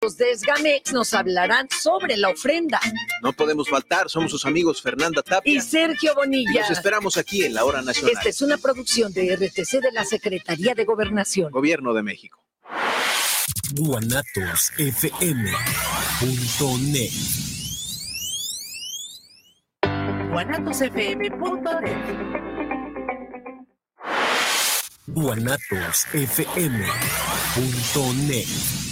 Los de Esgamex nos hablarán sobre la ofrenda. No podemos faltar, somos sus amigos Fernanda Tapia y Sergio Bonilla. Los esperamos aquí en la Hora Nacional. Esta es una producción de RTC de la Secretaría de Gobernación. Gobierno de México. guanatosfm.net guanatosfm.net guanatosfm.net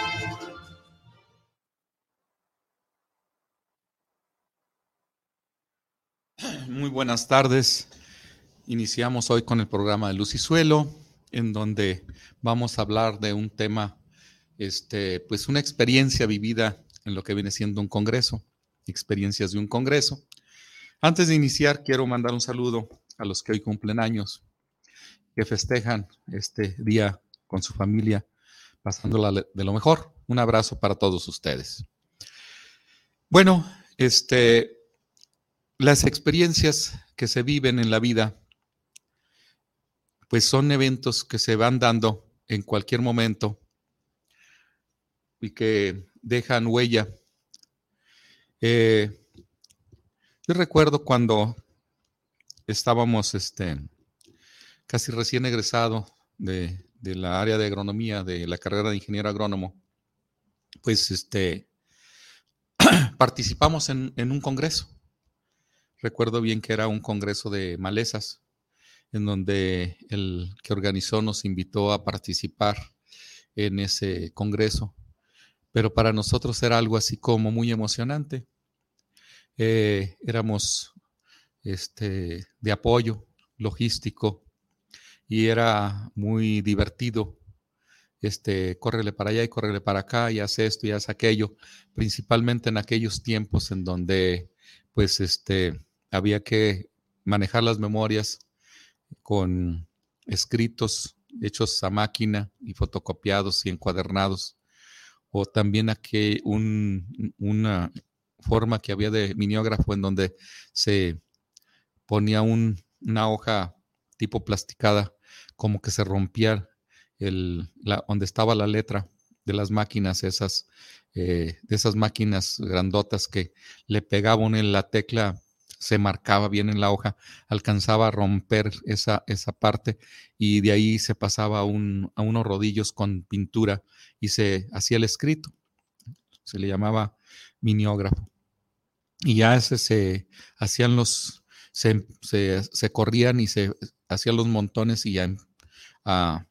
Muy buenas tardes. Iniciamos hoy con el programa de Luz y Suelo, en donde vamos a hablar de un tema, este, pues una experiencia vivida en lo que viene siendo un congreso, experiencias de un congreso. Antes de iniciar, quiero mandar un saludo a los que hoy cumplen años, que festejan este día con su familia, pasándola de lo mejor. Un abrazo para todos ustedes. Bueno, este, las experiencias que se viven en la vida, pues son eventos que se van dando en cualquier momento y que dejan huella. Eh, yo recuerdo cuando estábamos este, casi recién egresado de, de, la área de agronomía, de la carrera de ingeniero agrónomo, pues este, participamos en, en un congreso Recuerdo bien que era un congreso de malezas, en donde el que organizó nos invitó a participar en ese congreso, pero para nosotros era algo así como muy emocionante. Eh, éramos este, de apoyo logístico y era muy divertido. Este, córrele para allá y córrele para acá y hace esto y hace aquello, principalmente en aquellos tiempos en donde, pues, este, había que manejar las memorias con escritos hechos a máquina y fotocopiados y encuadernados, o también aquí una forma que había de miniógrafo en donde se ponía una hoja tipo plasticada, como que se rompía el, donde estaba la letra de las máquinas, esas, eh, de esas máquinas grandotas que le pegaban en la tecla se marcaba bien en la hoja, alcanzaba a romper esa, esa parte y de ahí se pasaba a, unos rodillos con pintura y se hacía el escrito. Se le llamaba miniógrafo. Y ya ese se hacían los, se, corrían y se hacían los montones y ya a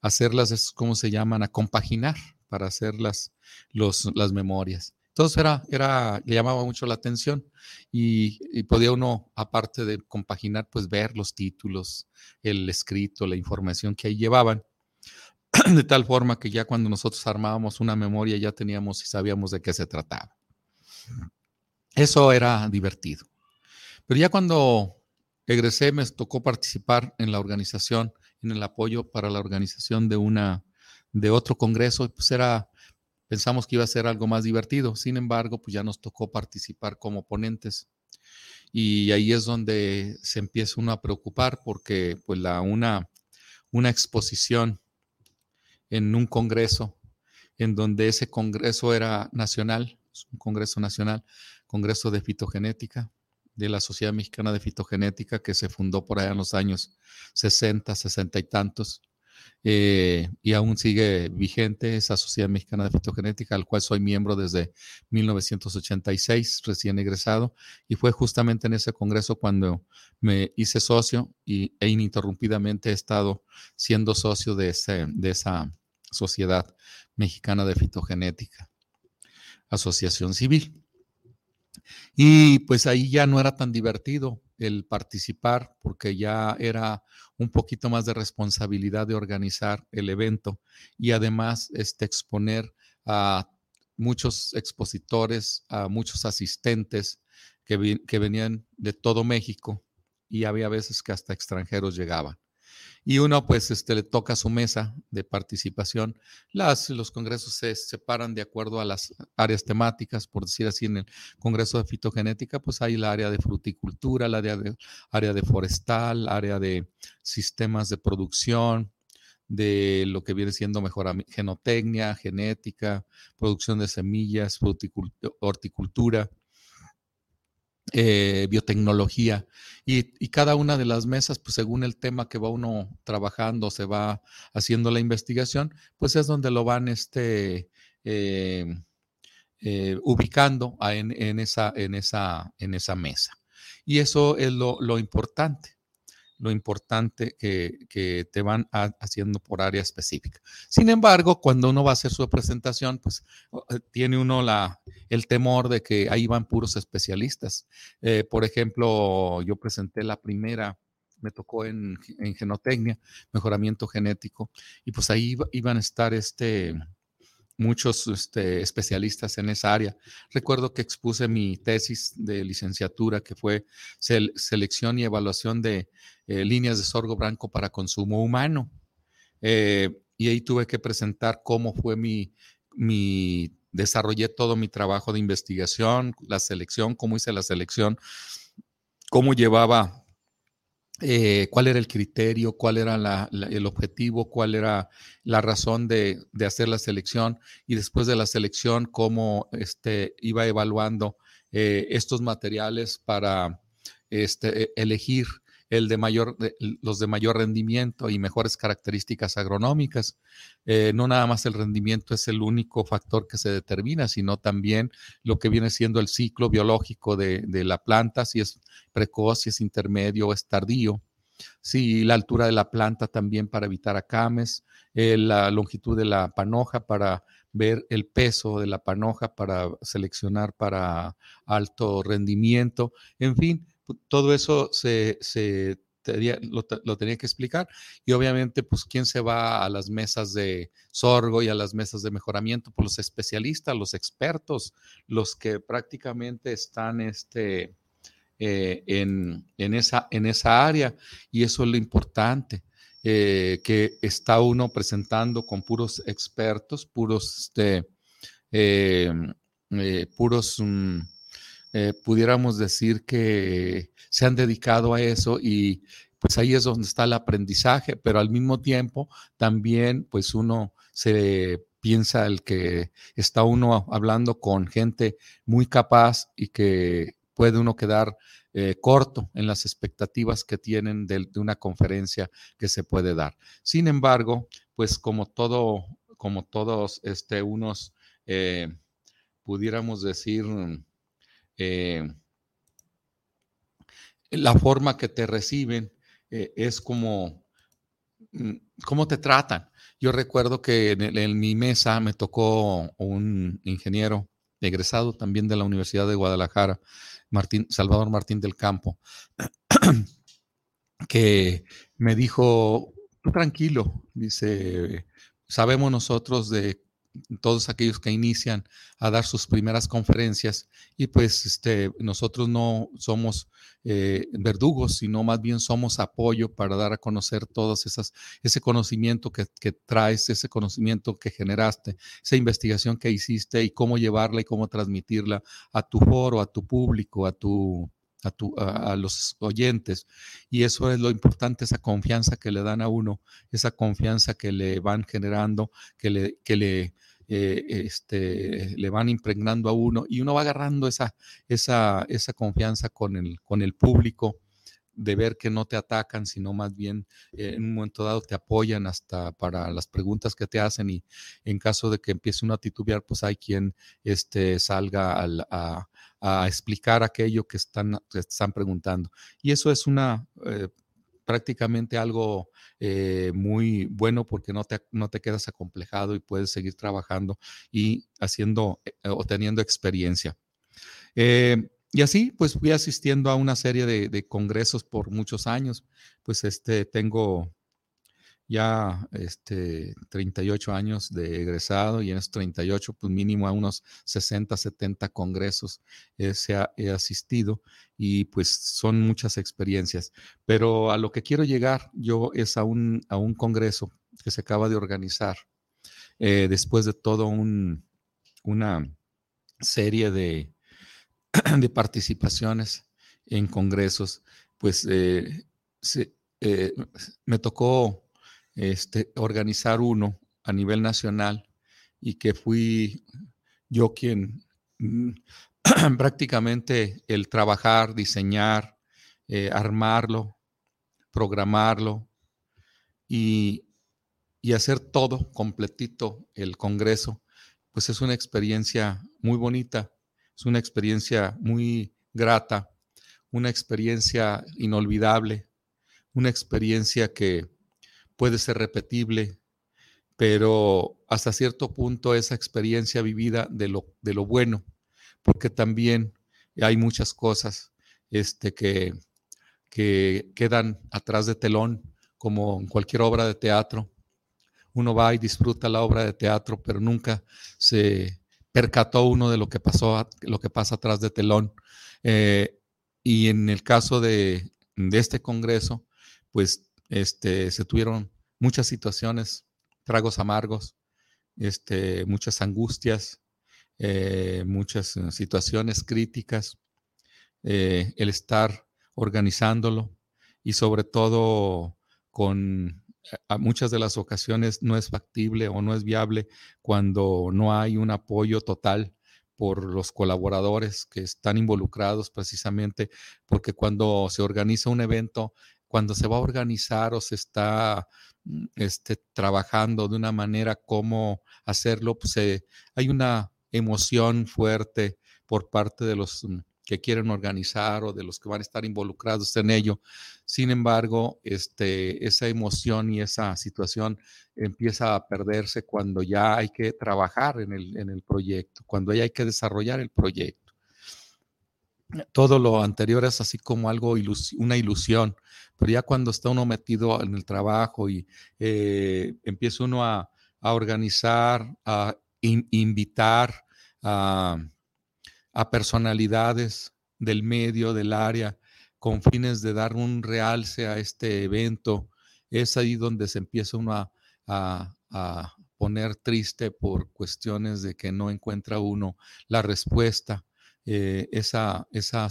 hacerlas, es como se llaman, a compaginar para hacer las, los, las memorias. Entonces era, era, le llamaba mucho la atención y, podía uno, aparte de compaginar, pues ver los títulos, el escrito, la información que ahí llevaban, de tal forma que ya cuando nosotros armábamos una memoria ya teníamos y sabíamos de qué se trataba. Eso era divertido. Pero ya cuando egresé me tocó participar en la organización, en el apoyo para la organización de una de otro congreso, pues era Pensamos que iba a ser algo más divertido, sin embargo, pues ya nos tocó participar como ponentes. Y ahí es donde se empieza uno a preocupar porque pues la, una, una exposición en un congreso, en donde ese congreso era nacional, un congreso nacional, congreso de fitogenética, de la Sociedad Mexicana de Fitogenética, que se fundó por allá en los años 60, 60 y tantos. Eh, y aún sigue vigente esa Sociedad Mexicana de Fitogenética, al cual soy miembro desde 1986, recién egresado, y fue justamente en ese congreso cuando me hice socio y, e ininterrumpidamente he estado siendo socio de, ese, de esa Sociedad Mexicana de Fitogenética, Asociación Civil. Y pues ahí ya no era tan divertido el participar porque ya era un poquito más de responsabilidad de organizar el evento y además este, exponer a muchos expositores, a muchos asistentes que, que venían de todo México y había veces que hasta extranjeros llegaban y uno pues este, le toca su mesa de participación. Las, los congresos se separan de acuerdo a las áreas temáticas, por decir así, en el Congreso de Fitogenética, pues hay el área de fruticultura, el área de, área de forestal, área de sistemas de producción, de lo que viene siendo mejor genotecnia, genética, producción de semillas, horticultura eh, biotecnología y, cada una de las mesas, pues según el tema que va uno trabajando, se va haciendo la investigación, pues es donde lo van este, eh, eh, ubicando en, esa, en, esa, en esa mesa. Y eso es lo importante lo importante que, te van haciendo por área específica. Sin embargo, cuando uno va a hacer su presentación, pues eh, tiene uno la, el temor de que ahí van puros especialistas. Eh, por ejemplo, yo presenté la primera me tocó en, en, genotecnia, mejoramiento genético, y pues ahí iban a estar este, muchos este, especialistas en esa área. Recuerdo que expuse mi tesis de licenciatura, que fue selección y evaluación de eh, líneas de sorgo blanco para consumo humano. Eh, y ahí tuve que presentar cómo fue mi, mi, desarrollé todo mi trabajo de investigación, la selección, cómo hice la selección, cómo llevaba eh, cuál era el criterio, cuál era el objetivo, cuál era la razón de, hacer la selección y después de la selección cómo este, iba evaluando eh, estos materiales para este, e, elegir el de mayor, los de mayor rendimiento y mejores características agronómicas. Eh, no nada más el rendimiento es el único factor que se determina, sino también lo que viene siendo el ciclo biológico de, la planta, si es precoz, si es intermedio o es tardío. Si la altura de la planta también para evitar acames, eh, la longitud de la panoja para ver el peso de la panoja para seleccionar para alto rendimiento, en fin, todo eso se, lo, tenía que explicar. Y obviamente, pues, ¿quién se va a las mesas de sorgo y a las mesas de mejoramiento? Pues los especialistas, los expertos, los que prácticamente están este, eh, en, esa, en esa área. Y eso es lo importante. Eh, que está uno presentando con puros expertos, puros, este, eh, puros mm, eh, pudiéramos decir que se han dedicado a eso y pues ahí es donde está el aprendizaje, pero al mismo tiempo también pues uno se piensa el que está uno hablando con gente muy capaz y que puede uno quedar eh, corto en las expectativas que tienen de, una conferencia que se puede dar. Sin embargo, pues como todo, como todos este, unos, eh, pudiéramos decir, eh, la forma que te reciben eh, es como, mm, cómo te tratan. Yo recuerdo que en, mi mesa me tocó un ingeniero egresado también de la Universidad de Guadalajara, Martín, Salvador Martín del Campo, que me dijo, tranquilo, dice, sabemos nosotros de todos aquellos que inician a dar sus primeras conferencias y pues este, nosotros no somos eh, verdugos, sino más bien somos apoyo para dar a conocer todos esas, ese conocimiento que, que, traes, ese conocimiento que generaste, esa investigación que hiciste y cómo llevarla y cómo transmitirla a tu foro, a tu público, a tu, a, los oyentes. Y eso es lo importante, esa confianza que le dan a uno, esa confianza que le van generando, que le, que le, eh, este, le van impregnando a uno y uno va agarrando esa, esa, esa confianza con el, con el público de ver que no te atacan, sino más bien eh, en un momento dado te apoyan hasta para las preguntas que te hacen y en caso de que empiece uno a titubear, pues hay quien este, salga a, explicar aquello que están, están preguntando. Y eso es una... Eh, prácticamente algo eh, muy bueno porque no te, no te quedas acomplejado y puedes seguir trabajando y haciendo o teniendo experiencia. Y así, pues fui asistiendo a una serie de, congresos por muchos años. Pues este, tengo ya este, 38 años de egresado y en esos 38, pues mínimo a unos 60, 70 congresos he asistido y pues son muchas experiencias. Pero a lo que quiero llegar yo es a un, a un congreso que se acaba de organizar eh, después de todo un, una serie de, de participaciones en congresos, pues eh, me tocó este, organizar uno a nivel nacional y que fui yo quien mm, prácticamente el trabajar, diseñar, eh, armarlo, programarlo y hacer todo completito el Congreso, pues es una experiencia muy bonita, es una experiencia muy grata, una experiencia inolvidable, una experiencia que puede ser repetible, pero hasta cierto punto esa experiencia vivida de lo, de lo bueno, porque también hay muchas cosas este, que, que quedan atrás de telón, como en cualquier obra de teatro. Uno va y disfruta la obra de teatro, pero nunca se percató uno de lo que pasó, lo que pasa atrás de telón. Eh, y en el caso de, este congreso, pues este, se tuvieron muchas situaciones, tragos amargos, este, muchas angustias, eh, muchas situaciones críticas, eh, el estar organizándolo y sobre todo con a muchas de las ocasiones no es factible o no es viable cuando no hay un apoyo total por los colaboradores que están involucrados precisamente, porque cuando se organiza un evento cuando se va a organizar o se está mm, este, trabajando de una manera cómo hacerlo, pues eh, hay una emoción fuerte por parte de los mm, que quieren organizar o de los que van a estar involucrados en ello. Sin embargo, este, esa emoción y esa situación empieza a perderse cuando ya hay que trabajar en el, en el proyecto, cuando ya hay que desarrollar el proyecto todo lo anterior es así como algo, una ilusión, pero ya cuando está uno metido en el trabajo y eh, empieza uno a, organizar, a invitar a, personalidades del medio, del área, con fines de dar un realce a este evento, es ahí donde se empieza uno a, a poner triste por cuestiones de que no encuentra uno la respuesta eh, esa, esa,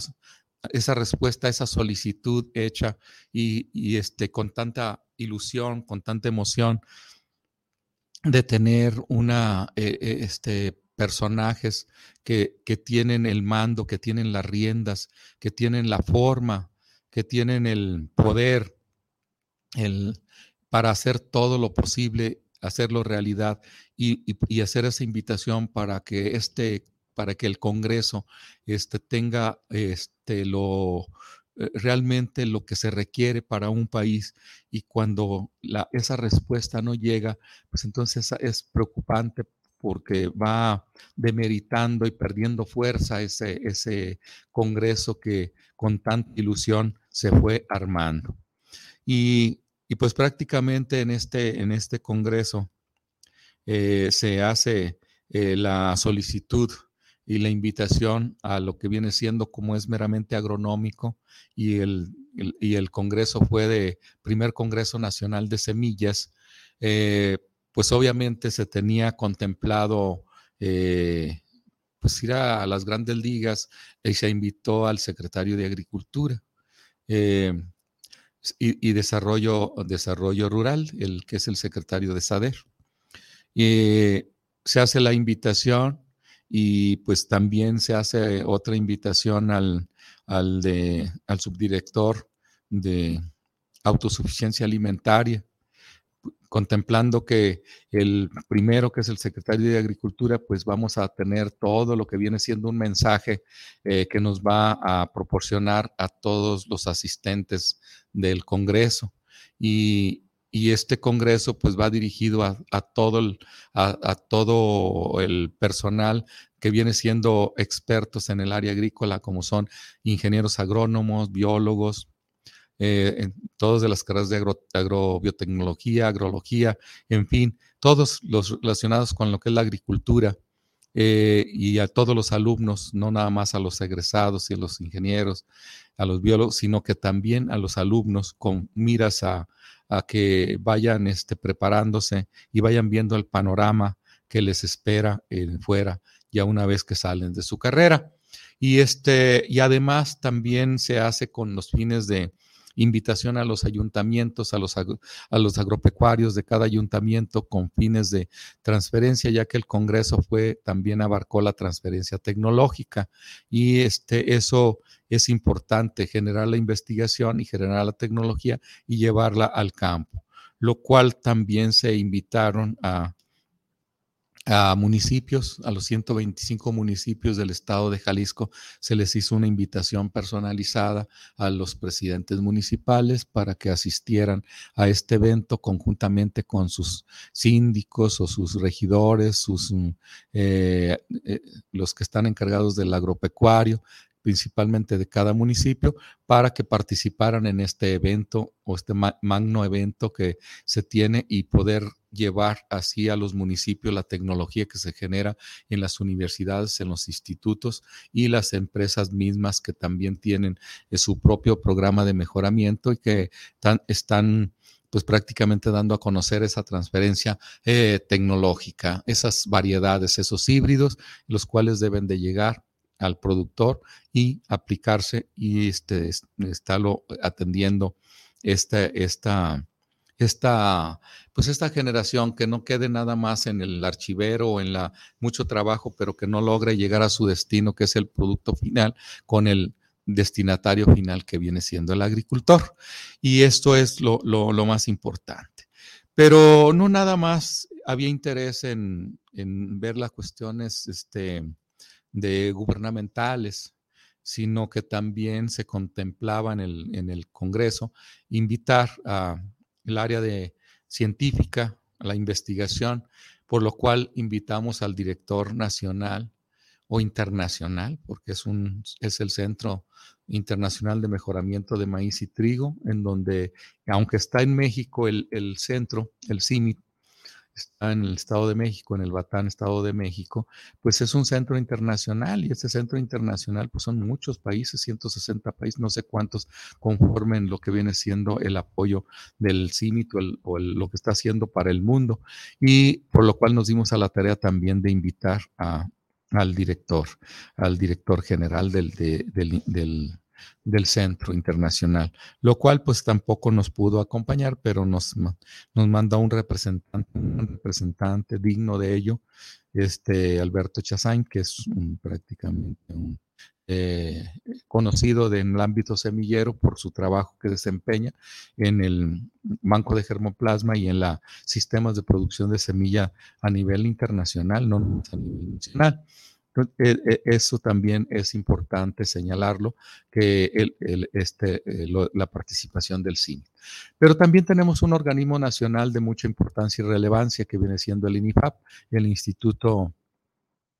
esa respuesta, esa solicitud hecha y, este, con tanta ilusión, con tanta emoción de tener una, eh, eh, este, personajes que, que, tienen el mando, que tienen las riendas, que tienen la forma, que tienen el poder el, para hacer todo lo posible, hacerlo realidad y, y hacer esa invitación para que este para que el Congreso este, tenga este, lo, eh, realmente lo que se requiere para un país. Y cuando la, esa respuesta no llega, pues entonces es preocupante porque va demeritando y perdiendo fuerza ese, ese Congreso que con tanta ilusión se fue armando. Y, pues prácticamente en este, en este Congreso eh, se hace eh, la solicitud y la invitación a lo que viene siendo como es meramente agronómico y el, y el Congreso fue de primer Congreso Nacional de Semillas, eh, pues obviamente se tenía contemplado eh, pues ir a, las grandes ligas y se invitó al secretario de Agricultura. Eh, y, desarrollo, desarrollo rural, el que es el secretario de SADER. Y se hace la invitación y pues también se hace otra invitación al, al, de, al subdirector de autosuficiencia alimentaria, contemplando que el primero, que es el secretario de Agricultura, pues vamos a tener todo lo que viene siendo un mensaje eh, que nos va a proporcionar a todos los asistentes del Congreso. Y, este congreso pues va dirigido a, todo, el, a, todo el personal que viene siendo expertos en el área agrícola, como son ingenieros agrónomos, biólogos, en todos de las carreras de agrobiotecnología, agrología, en fin, todos los relacionados con lo que es la agricultura eh, y a todos los alumnos, no nada más a los egresados y a los ingenieros, a los biólogos, sino que también a los alumnos con miras a, que vayan este, preparándose y vayan viendo el panorama que les espera fuera ya una vez que salen de su carrera. Y, este, y además también se hace con los fines de, invitación a los ayuntamientos, a los, a los agropecuarios de cada ayuntamiento con fines de transferencia, ya que el Congreso fue, también abarcó la transferencia tecnológica. Y este, eso es importante, generar la investigación y generar la tecnología y llevarla al campo, lo cual también se invitaron a a municipios, a los 125 municipios del estado de Jalisco, se les hizo una invitación personalizada a los presidentes municipales para que asistieran a este evento conjuntamente con sus síndicos o sus regidores, sus, mm, eh, eh, los que están encargados del agropecuario, principalmente de cada municipio, para que participaran en este evento o este magno evento que se tiene y poder llevar así a los municipios la tecnología que se genera en las universidades, en los institutos y las empresas mismas que también tienen eh, su propio programa de mejoramiento y que están pues prácticamente dando a conocer esa transferencia eh, tecnológica, esas variedades, esos híbridos, los cuales deben de llegar al productor y aplicarse y este, estarlo atendiendo esta, esta, esta, pues esta generación que no quede nada más en el archivero o en la mucho trabajo, pero que no logre llegar a su destino, que es el producto final, con el destinatario final que viene siendo el agricultor. Y esto es lo, lo, más importante. Pero no nada más había interés en, en ver las cuestiones este, de gubernamentales, sino que también se contemplaba en el, en el Congreso invitar a el área de científica, la investigación, por lo cual invitamos al director nacional o internacional, porque es, un, es el Centro Internacional de Mejoramiento de Maíz y Trigo, en donde, aunque está en México el, el centro, el CIMIT, está en el Estado de México, en el Batán, Estado de México, pues es un centro internacional y este centro internacional pues son muchos países, 160 países, no sé cuántos conformen lo que viene siendo el apoyo del CIMIT o, lo que está haciendo para el mundo y por lo cual nos dimos a la tarea también de invitar a, al director, al director general del, del del centro internacional, lo cual pues tampoco nos pudo acompañar, pero nos, nos manda un representante, un representante digno de ello, este Alberto Chazain, que es prácticamente un eh, conocido en el ámbito semillero por su trabajo que desempeña en el Banco de Germoplasma y en los sistemas de producción de semilla a nivel internacional, no a nivel nacional. E, e, eso también es importante señalarlo, que este, eh, la participación del CINI. Pero también tenemos un organismo nacional de mucha importancia y relevancia que viene siendo el INIFAP, el Instituto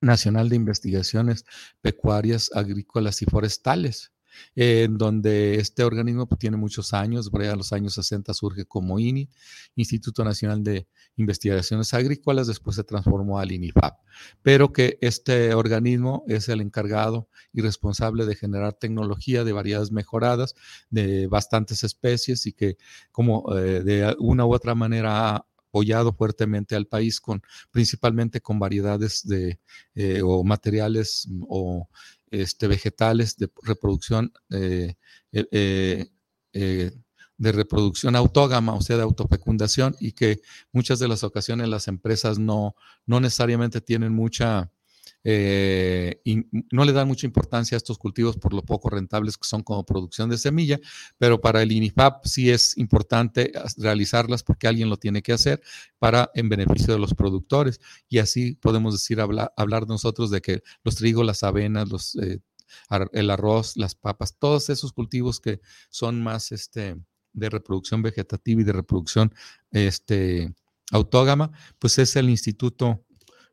Nacional de Investigaciones Pecuarias, Agrícolas y Forestales en donde este organismo pues, tiene muchos años, a los años 60 surge como INI, Instituto Nacional de Investigaciones Agrícolas, después se transformó al INIFAP, pero que este organismo es el encargado y responsable de generar tecnología de variedades mejoradas de bastantes especies y que como eh, de una u otra manera ha apoyado fuertemente al país con principalmente con variedades de eh, o materiales o este, vegetales de reproducción eh, eh, eh, de reproducción autógama, o sea, de autofecundación, y que muchas de las ocasiones las empresas no, no necesariamente tienen mucha eh, y no le dan mucha importancia a estos cultivos por lo poco rentables que son como producción de semilla, pero para el INIFAP sí es importante realizarlas porque alguien lo tiene que hacer para en beneficio de los productores. Y así podemos decir hablar, hablar nosotros de que los trigos, las avenas, eh, el arroz, las papas, todos esos cultivos que son más este, de reproducción vegetativa y de reproducción este, autógama, pues es el Instituto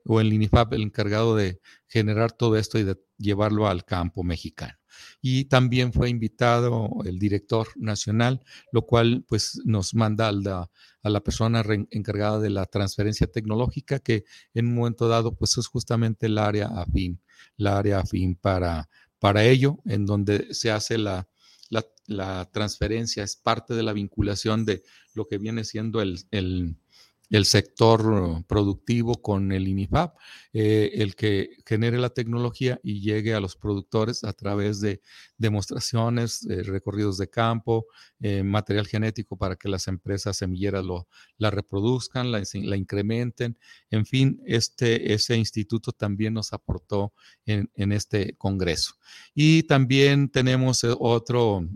o el INIFAP el encargado de generar todo esto y de llevarlo al campo mexicano. Y también fue invitado el director nacional, lo cual pues nos manda a la, a la persona encargada de la transferencia tecnológica, que en un momento dado pues es justamente el área afín, la área afín para, para ello, en donde se hace la, la, transferencia, es parte de la vinculación de lo que viene siendo el, el el sector productivo con el INIFAP, eh, el que genere la tecnología y llegue a los productores a través de demostraciones, recorridos de campo, eh, material genético para que las empresas semilleras lo, la reproduzcan, la, incrementen. En fin, este, ese instituto también nos aportó en, este congreso. Y también tenemos eh, otro,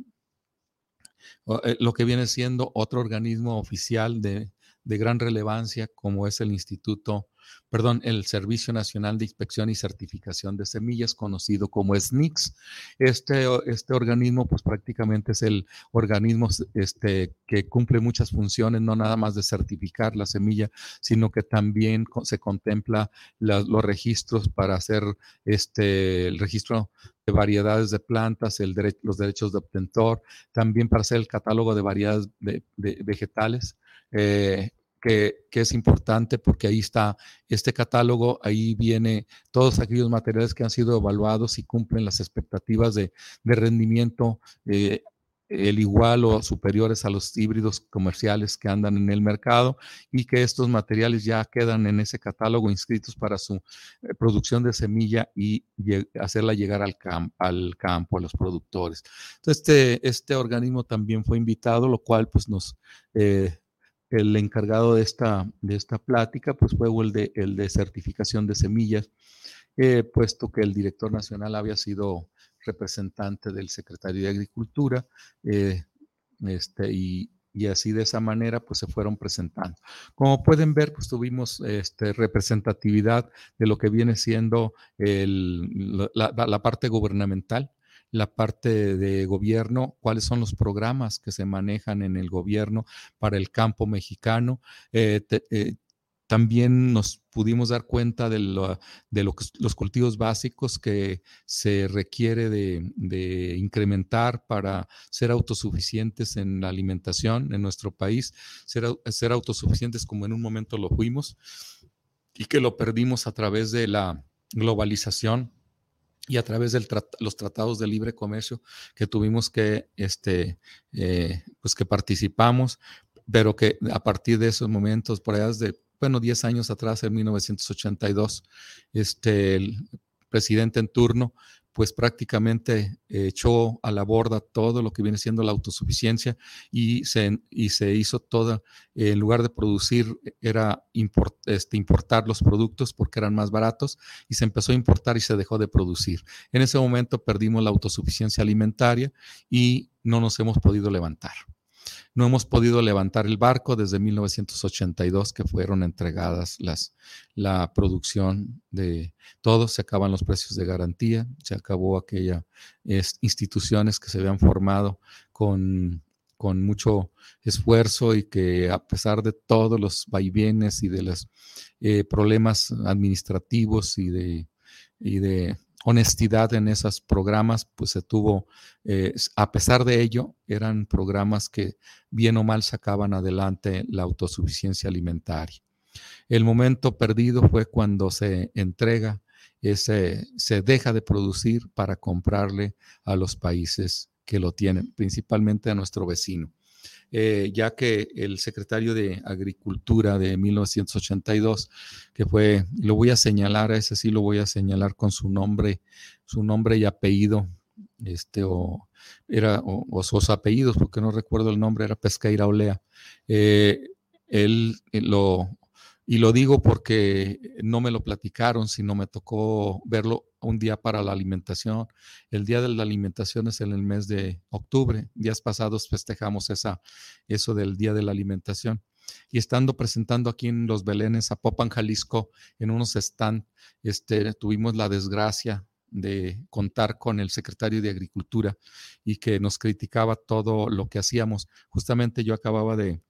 lo que viene siendo otro organismo oficial de, de gran relevancia como es el Instituto, perdón, el Servicio Nacional de Inspección y Certificación de Semillas, conocido como SNICS. Este, este organismo, pues prácticamente es el organismo este, que cumple muchas funciones, no nada más de certificar la semilla, sino que también se contempla los registros para hacer este, el registro de variedades de plantas, el los derechos de obtentor, también para hacer el catálogo de variedades de vegetales eh, que, es importante porque ahí está este catálogo, ahí viene todos aquellos materiales que han sido evaluados y cumplen las expectativas de, rendimiento eh, el igual o superiores a los híbridos comerciales que andan en el mercado y que estos materiales ya quedan en ese catálogo inscritos para su eh, producción de semilla y hacerla llegar al, al campo, a los productores. Entonces, este, este organismo también fue invitado, lo cual pues nos el encargado de esta, de esta plática pues fue el de, el de certificación de semillas, eh, puesto que el director nacional había sido representante del secretario de Agricultura, eh, este, y, así de esa manera pues se fueron presentando. Como pueden ver, pues tuvimos este, representatividad de lo que viene siendo la, parte gubernamental, la parte de gobierno, cuáles son los programas que se manejan en el gobierno para el campo mexicano. Eh, eh, también nos pudimos dar cuenta de, de los cultivos básicos que se requiere de, incrementar para ser autosuficientes en la alimentación en nuestro país, ser autosuficientes como en un momento lo fuimos y que lo perdimos a través de la globalización y a través de los tratados de libre comercio que tuvimos que, este, eh, pues que participamos, pero que a partir de esos momentos, por allá de, bueno, 10 años atrás, en 1982, este, el presidente en turno pues prácticamente echó a la borda todo lo que viene siendo la autosuficiencia y se, y se hizo toda, en lugar de producir, era este, importar los productos porque eran más baratos y se empezó a importar y se dejó de producir. En ese momento perdimos la autosuficiencia alimentaria y no nos hemos podido levantar. No hemos podido levantar el barco desde 1982 que fueron entregadas las, la producción de todo, se acaban los precios de garantía, se acabó aquellas instituciones que se habían formado con, con mucho esfuerzo y que a pesar de todos los vaivenes y de los eh, problemas administrativos y de, y de honestidad en esos programas, pues se tuvo, eh, a pesar de ello, eran programas que bien o mal sacaban adelante la autosuficiencia alimentaria. El momento perdido fue cuando se entrega, ese, se deja de producir para comprarle a los países que lo tienen, principalmente a nuestro vecino. Eh, ya que el secretario de Agricultura de 1982, que fue, lo voy a señalar, a ese sí lo voy a señalar con su nombre, su nombre y apellido, este, o era, o, sus apellidos, porque no recuerdo el nombre, era Pesqueira Olea. Eh, él eh, lo y lo digo porque no me lo platicaron, sino me tocó verlo un día para la alimentación. El día de la alimentación es en el mes de octubre. Días pasados festejamos esa, eso del día de la alimentación. Y estando presentando aquí en Los Belenes, a Popan, Jalisco, en unos stand, este, tuvimos la desgracia de contar con el secretario de Agricultura y que nos criticaba todo lo que hacíamos. Justamente yo acababa de,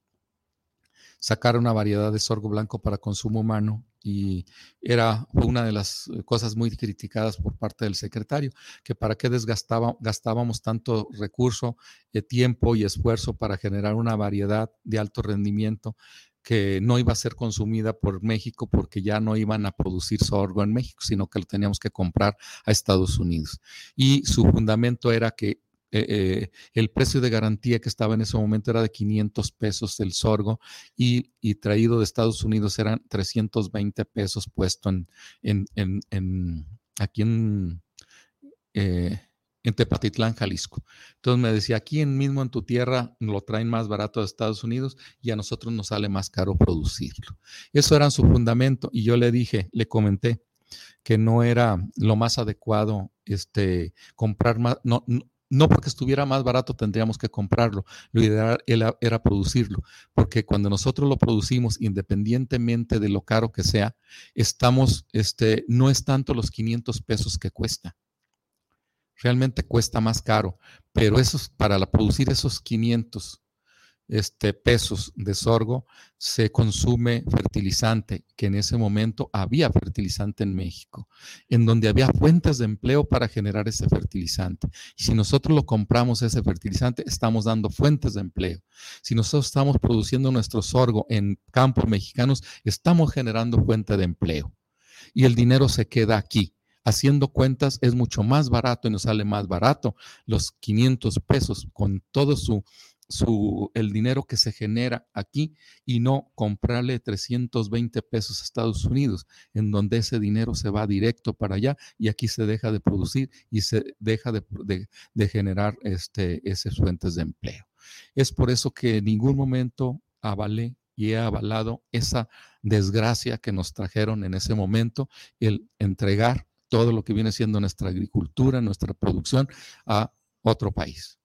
sacar una variedad de sorgo blanco para consumo humano y era una de las cosas muy criticadas por parte del secretario, que para qué desgastaba, gastábamos tanto recurso, eh, tiempo y esfuerzo para generar una variedad de alto rendimiento que no iba a ser consumida por México porque ya no iban a producir sorgo en México, sino que lo teníamos que comprar a Estados Unidos. Y su fundamento era que eh, el precio de garantía que estaba en ese momento era de 500 pesos el sorgo y, traído de Estados Unidos eran 320 pesos puesto en, en, aquí en, eh, en Tepatitlán, Jalisco. Entonces me decía, aquí en, mismo en tu tierra lo traen más barato de Estados Unidos y a nosotros nos sale más caro producirlo. Eso era su fundamento y yo le dije, le comenté que no era lo más adecuado este, comprar más, porque estuviera más barato tendríamos que comprarlo, lo ideal era, producirlo, porque cuando nosotros lo producimos, independientemente de lo caro que sea, estamos, este, no es tanto los 500 pesos que cuesta. Realmente cuesta más caro, pero eso, para producir esos 500 este, pesos de sorgo, se consume fertilizante, que en ese momento había fertilizante en México, en donde había fuentes de empleo para generar ese fertilizante. Si nosotros lo compramos ese fertilizante, estamos dando fuentes de empleo. Si nosotros estamos produciendo nuestro sorgo en campos mexicanos, estamos generando fuente de empleo. Y el dinero se queda aquí haciendo cuentas es mucho más barato y nos sale más barato los 500 pesos con todo su el dinero que se genera aquí y no comprarle 320 pesos a Estados Unidos, en donde ese dinero se va directo para allá y aquí se deja de producir y se deja de, generar este, esas fuentes de empleo. Es por eso que en ningún momento avalé y he avalado esa desgracia que nos trajeron en ese momento, el entregar todo lo que viene siendo nuestra agricultura, nuestra producción a otro país.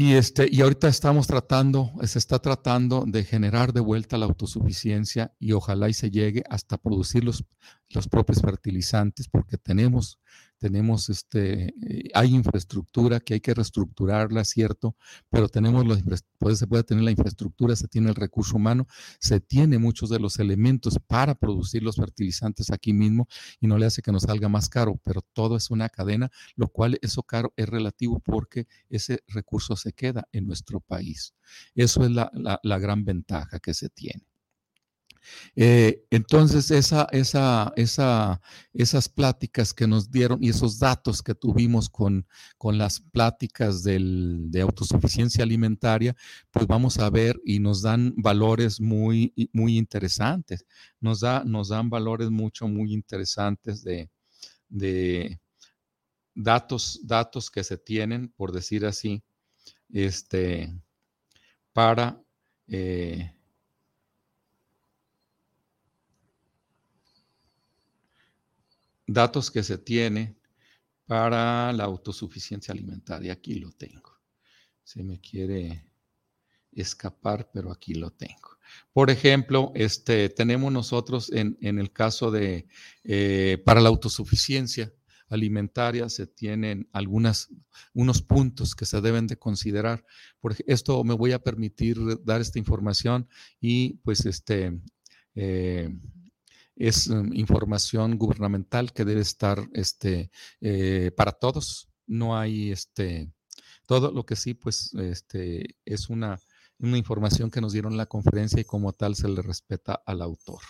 Y, este, y ahorita estamos tratando, se está tratando de generar de vuelta la autosuficiencia y ojalá y se llegue hasta producir los, los propios fertilizantes, porque tenemos tenemos este, eh, hay infraestructura que hay que reestructurarla, cierto, pero tenemos los, pues, se puede tener la infraestructura, se tiene el recurso humano, se tiene muchos de los elementos para producir los fertilizantes aquí mismo y no le hace que nos salga más caro, pero todo es una cadena, lo cual eso caro es relativo porque ese recurso se queda en nuestro país. Eso es la gran ventaja que se tiene. Eh, entonces, esa, esa, esa, esas pláticas que nos dieron y esos datos que tuvimos con, con las pláticas del, de autosuficiencia alimentaria, pues vamos a ver y nos dan valores muy, muy interesantes. Nos, da, nos dan valores mucho, muy interesantes de, de datos, datos que se tienen, por decir así, este, para... Eh, datos que se tiene para la autosuficiencia alimentaria. Aquí lo tengo. Se me quiere escapar, pero aquí lo tengo. Por ejemplo, este, tenemos nosotros en, el caso de, eh, para la autosuficiencia alimentaria, se tienen algunas, unos puntos que se deben de considerar. Por esto me voy a permitir dar esta información y pues este, eh, es um, información gubernamental que debe estar este, eh, para todos. No hay este, todo lo que sí, pues este, es una, una información que nos dieron la conferencia y como tal se le respeta al autor,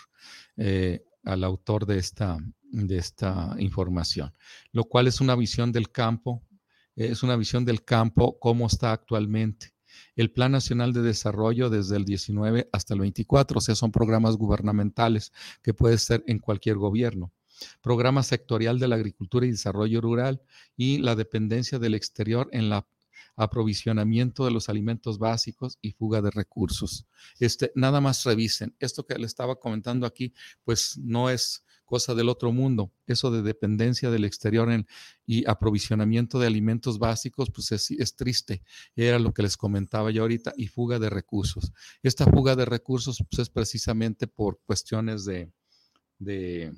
eh, al autor de esta, de esta información, lo cual es una visión del campo, es una visión del campo como está actualmente el Plan Nacional de Desarrollo desde el 19 hasta el 24, o sea, son programas gubernamentales que puede ser en cualquier gobierno. Programa sectorial de la agricultura y desarrollo rural y la dependencia del exterior en la aprovisionamiento de los alimentos básicos y fuga de recursos. Este, nada más revisen. Esto que le estaba comentando aquí, pues no es cosa del otro mundo. Eso de dependencia del exterior y aprovisionamiento de alimentos básicos, pues es, triste. Era lo que les comentaba yo ahorita, y fuga de recursos. Esta fuga de recursos pues, es precisamente por cuestiones de, de,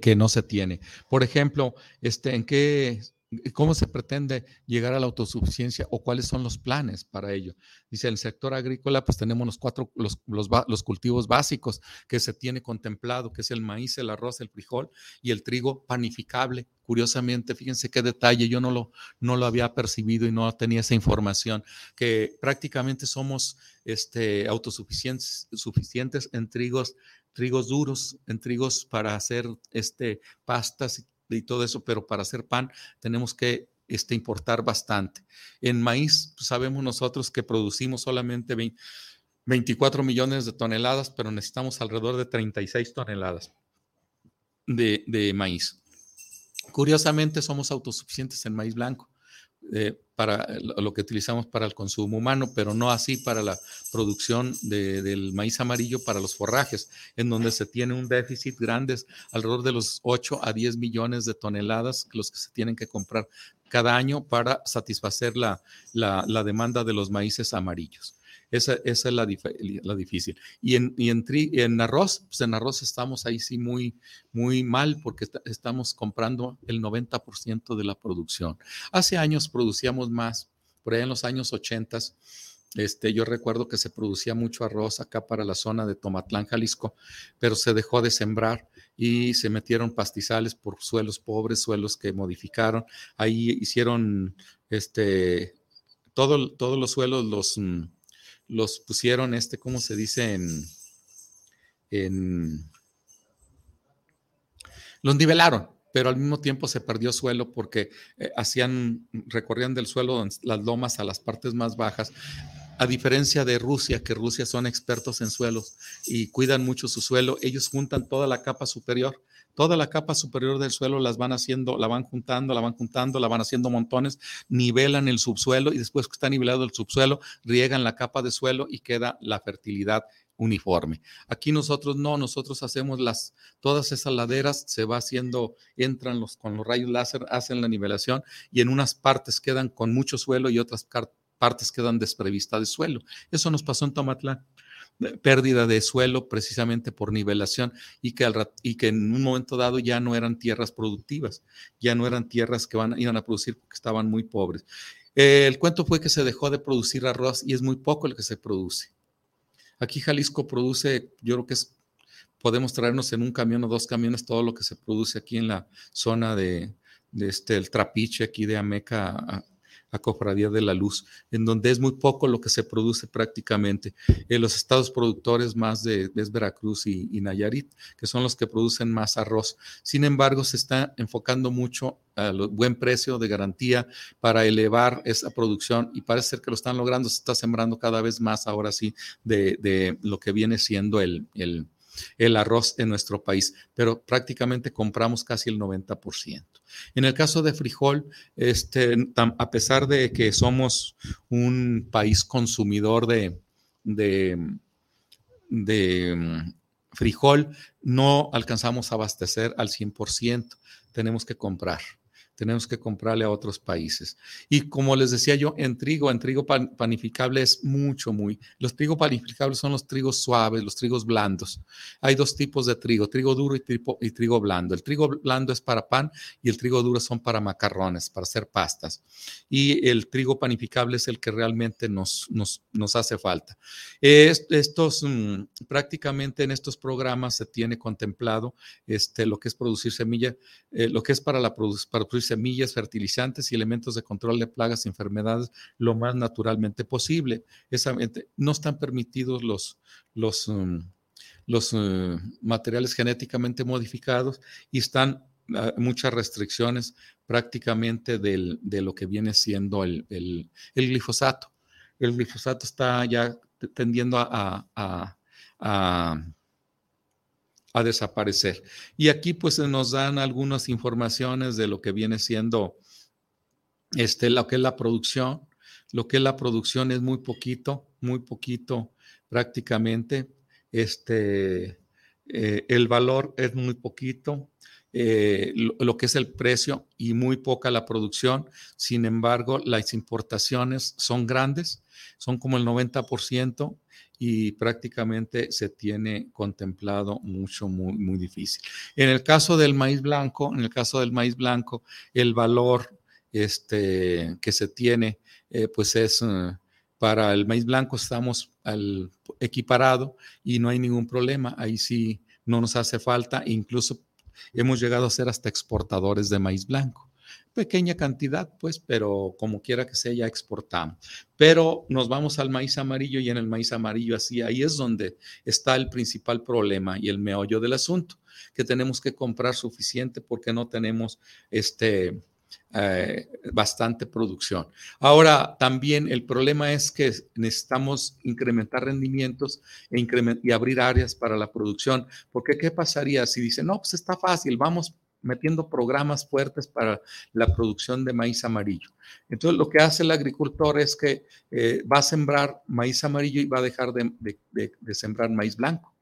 que no se tiene. Por ejemplo, este, ¿en qué ¿Cómo se pretende llegar a la autosuficiencia o cuáles son los planes para ello? Dice, en el sector agrícola, pues tenemos los cuatro, los, los, cultivos básicos que se tiene contemplado, que es el maíz, el arroz, el frijol y el trigo panificable. Curiosamente, fíjense qué detalle, yo no lo, no lo había percibido y no tenía esa información, que prácticamente somos este, autosuficientes suficientes en trigos, trigos duros, en trigos para hacer este, pastas y todo eso, pero para hacer pan tenemos que este, importar bastante. En maíz pues, sabemos nosotros que producimos solamente 24 millones de toneladas, pero necesitamos alrededor de 36 toneladas de, de maíz. Curiosamente somos autosuficientes en maíz blanco. Eh, para lo que utilizamos para el consumo humano, pero no así para la producción del maíz amarillo para los forrajes, en donde se tiene un déficit grande, alrededor de los 8 a 10 millones de toneladas, los que se tienen que comprar cada año para satisfacer la, la demanda de los maíces amarillos. Esa, es la, difícil. Y en, en, arroz, pues en arroz estamos ahí sí muy, muy mal porque estamos comprando el 90% de la producción. Hace años producíamos más, por ahí en los años 80. Este, yo recuerdo que se producía mucho arroz acá para la zona de Tomatlán, Jalisco, pero se dejó de sembrar y se metieron pastizales por suelos pobres, suelos que modificaron. Ahí hicieron este, todo, todos los suelos los mm, los pusieron, este, ¿cómo se dice? En, los nivelaron, pero al mismo tiempo se perdió suelo porque eh, hacían, recorrían del suelo las lomas a las partes más bajas. A diferencia de Rusia, que Rusia son expertos en suelos y cuidan mucho su suelo, ellos juntan toda la capa superior toda la capa superior del suelo las van haciendo, la van juntando, la van juntando, la van haciendo montones, nivelan el subsuelo y después que está nivelado el subsuelo, riegan la capa de suelo y queda la fertilidad uniforme. Aquí nosotros no, nosotros hacemos las, todas esas laderas, se va haciendo, entran los, con los rayos láser, hacen la nivelación y en unas partes quedan con mucho suelo y otras partes quedan desprevistas de suelo. Eso nos pasó en Tomatlán pérdida de suelo precisamente por nivelación y que, al, y que en un momento dado ya no eran tierras productivas, ya no eran tierras que van, iban a producir porque estaban muy pobres. el cuento fue que se dejó de producir arroz y es muy poco el que se produce. Aquí Jalisco produce, yo creo que es, podemos traernos en un camión o dos camiones todo lo que se produce aquí en la zona de, este, el Trapiche, aquí de Ameca Cofradía de la Luz, en donde es muy poco lo que se produce prácticamente. En los estados productores más de es Veracruz y, Nayarit, que son los que producen más arroz. Sin embargo, se está enfocando mucho al buen precio de garantía para elevar esa producción y parece ser que lo están logrando, se está sembrando cada vez más ahora sí de, lo que viene siendo el, el el arroz en nuestro país, pero prácticamente compramos casi el 90%. En el caso de frijol, este, a pesar de que somos un país consumidor de, de, de mm, frijol, no alcanzamos a abastecer al 100%, tenemos que comprar tenemos que comprarle a otros países. Y como les decía yo, en trigo, en trigo panificable es mucho, muy. Los trigo panificables son los trigos suaves, los trigos blandos. Hay dos tipos de trigo, trigo duro y, y trigo blando. El trigo blando es para pan y el trigo duro son para macarrones, para hacer pastas. Y el trigo panificable es el que realmente nos, nos, nos hace falta. estos, mm, prácticamente en estos programas se tiene contemplado este, lo que es producir semilla, eh, lo que es para, la, producir semillas, fertilizantes y elementos de control de plagas y enfermedades lo más naturalmente posible. no están permitidos los, los, um, los uh, materiales genéticamente modificados y están uh, muchas restricciones prácticamente de lo que viene siendo el, glifosato. El glifosato está ya tendiendo a a desaparecer. Y aquí pues nos dan algunas informaciones de lo que viene siendo este, lo que es la producción. Lo que es la producción es muy poquito, muy poquito prácticamente. Este, eh, el valor es muy poquito. Eh, lo, que es el precio y muy poca la producción. Sin embargo, las importaciones son grandes, son como el 90% y prácticamente se tiene contemplado mucho, muy, difícil. En el caso del maíz blanco, en el caso del maíz blanco, el valor este, que se tiene, eh, pues es eh, para el maíz blanco estamos al equiparado y no hay ningún problema. Ahí sí no nos hace falta, incluso hemos llegado a ser hasta exportadores de maíz blanco pequeña cantidad, pues, pero como quiera que sea, ya exportamos. Pero nos vamos al maíz amarillo y en el maíz amarillo así, ahí es donde está el principal problema y el meollo del asunto, que tenemos que comprar suficiente porque no tenemos este, eh, bastante producción. Ahora, también el problema es que necesitamos incrementar rendimientos e y abrir áreas para la producción, porque ¿qué pasaría si dicen, no, pues está fácil, vamos metiendo programas fuertes para la producción de maíz amarillo. Entonces, lo que hace el agricultor es que eh, va a sembrar maíz amarillo y va a dejar de, sembrar maíz blanco.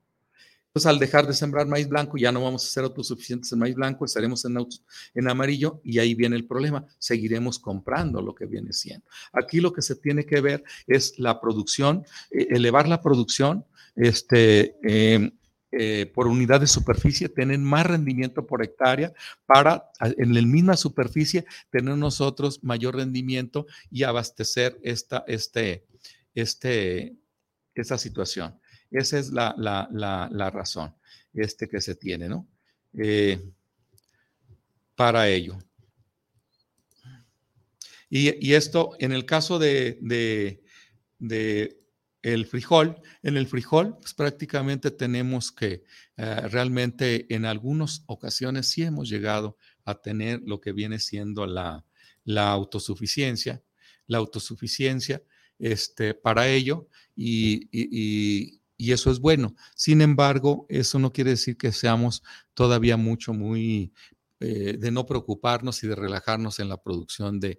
Entonces, al dejar de sembrar maíz blanco, ya no vamos a ser autosuficientes en maíz blanco, estaremos en, en amarillo y ahí viene el problema. Seguiremos comprando lo que viene siendo. Aquí lo que se tiene que ver es la producción, eh, elevar la producción, este, eh, eh, por unidad de superficie, tener más rendimiento por hectárea para en la misma superficie tener nosotros mayor rendimiento y abastecer esta, este, este, esta situación. Esa es la, razón este, que se tiene, ¿no? Eh, para ello. Y, esto, en el caso de, de el frijol. En el frijol, pues prácticamente tenemos que eh, realmente en algunas ocasiones sí hemos llegado a tener lo que viene siendo la, autosuficiencia, la autosuficiencia este, para ello y, y, eso es bueno. Sin embargo, eso no quiere decir que seamos todavía mucho, muy eh, de no preocuparnos y de relajarnos en la producción de,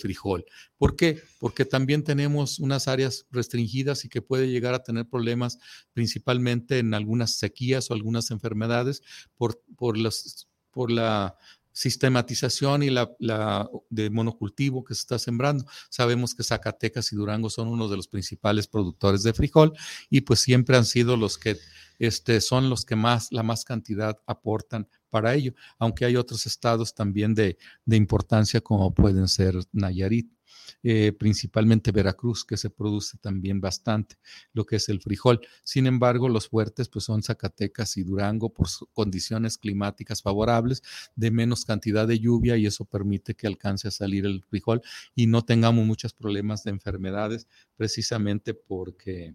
frijol. ¿Por qué? Porque también tenemos unas áreas restringidas y que puede llegar a tener problemas principalmente en algunas sequías o algunas enfermedades por, por, por la sistematización y la, de monocultivo que se está sembrando. Sabemos que Zacatecas y Durango son uno de los principales productores de frijol y pues siempre han sido los que este, son los que más, la más cantidad aportan para ello, aunque hay otros estados también de, importancia como pueden ser Nayarit. Eh, principalmente Veracruz, que se produce también bastante, lo que es el frijol. Sin embargo, los fuertes pues son Zacatecas y Durango por condiciones climáticas favorables, de menos cantidad de lluvia y eso permite que alcance a salir el frijol y no tengamos muchos problemas de enfermedades precisamente porque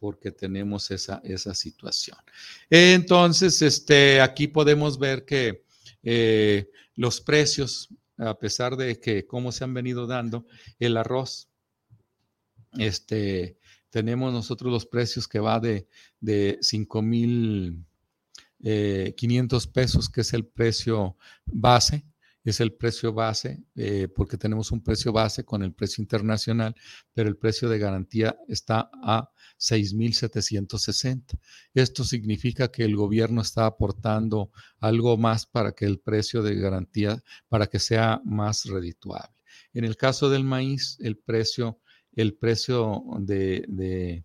porque tenemos esa, esa situación. Entonces, este, aquí podemos ver que eh, los precios, a pesar de que cómo se han venido dando, el arroz, este, tenemos nosotros los precios que va de, de 5 mil 500 eh, pesos, que es el precio base, es el precio base, eh, porque tenemos un precio base con el precio internacional, pero el precio de garantía está a 6.760. Esto significa que el gobierno está aportando algo más para que el precio de garantía, para que sea más redituable. En el caso del maíz, el precio, el precio de de,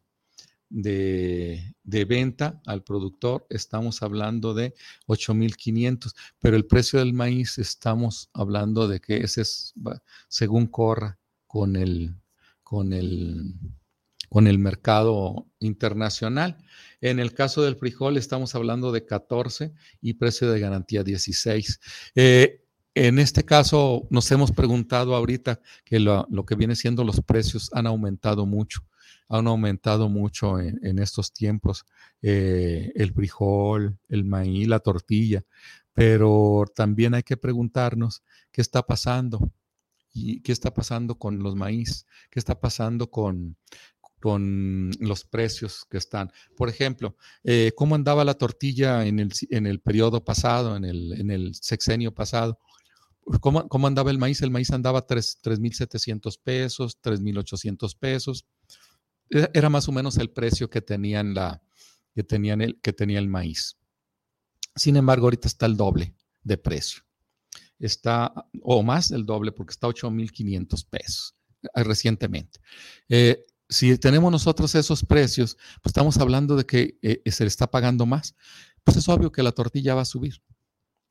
venta al productor, estamos hablando de 8.500, pero el precio del maíz estamos hablando de que ese es según corra con el, con el, con el mercado internacional. En el caso del frijol estamos hablando de 14 y precio de garantía 16. Eh, en este caso nos hemos preguntado ahorita que lo, lo que viene siendo los precios han aumentado mucho han aumentado mucho en, estos tiempos, eh, el frijol, el maíz, la tortilla, pero también hay que preguntarnos qué está pasando y qué está pasando con los maíz, qué está pasando con, con los precios que están. Por ejemplo, eh, ¿cómo andaba la tortilla en el, en el periodo pasado, en el, en el sexenio pasado? ¿Cómo, ¿Cómo, andaba el maíz? El maíz andaba 3.700 pesos, 3.800 pesos. Era más o menos el precio que tenían la que tenían el que tenía el maíz. Sin embargo, ahorita está el doble de precio. Está o más del doble porque está 8.500 pesos eh, recientemente. Eh, si tenemos nosotros esos precios, pues estamos hablando de que eh, se le está pagando más. Pues es obvio que la tortilla va a subir.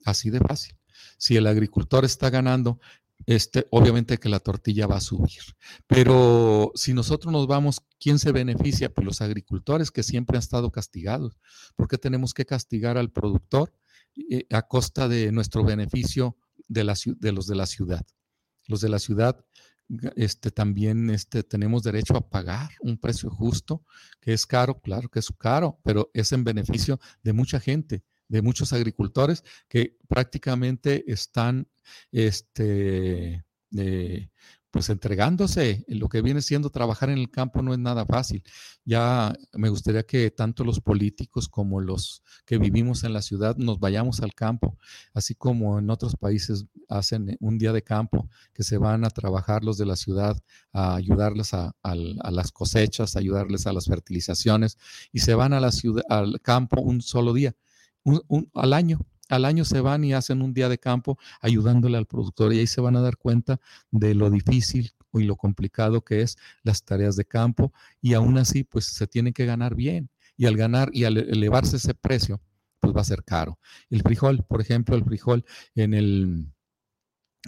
Así de fácil. Si el agricultor está ganando este, obviamente que la tortilla va a subir. Pero si nosotros nos vamos, ¿quién se beneficia? Pues los agricultores que siempre han estado castigados. ¿Por qué tenemos que castigar al productor eh, a costa de nuestro beneficio de, la, de los de la ciudad? Los de la ciudad este, también este, tenemos derecho a pagar un precio justo, que es caro, claro que es caro, pero es en beneficio de mucha gente de muchos agricultores que prácticamente están este, eh, pues entregándose. Lo que viene siendo trabajar en el campo no es nada fácil. Ya me gustaría que tanto los políticos como los que vivimos en la ciudad nos vayamos al campo, así como en otros países hacen un día de campo, que se van a trabajar los de la ciudad a ayudarles a, las cosechas, a ayudarles a las fertilizaciones y se van a la ciudad, al campo un solo día al año. Al año se van y hacen un día de campo ayudándole al productor y ahí se van a dar cuenta de lo difícil y lo complicado que es las tareas de campo y aún así pues se tiene que ganar bien y al ganar y al elevarse ese precio pues va a ser caro. El frijol, por ejemplo, el frijol en el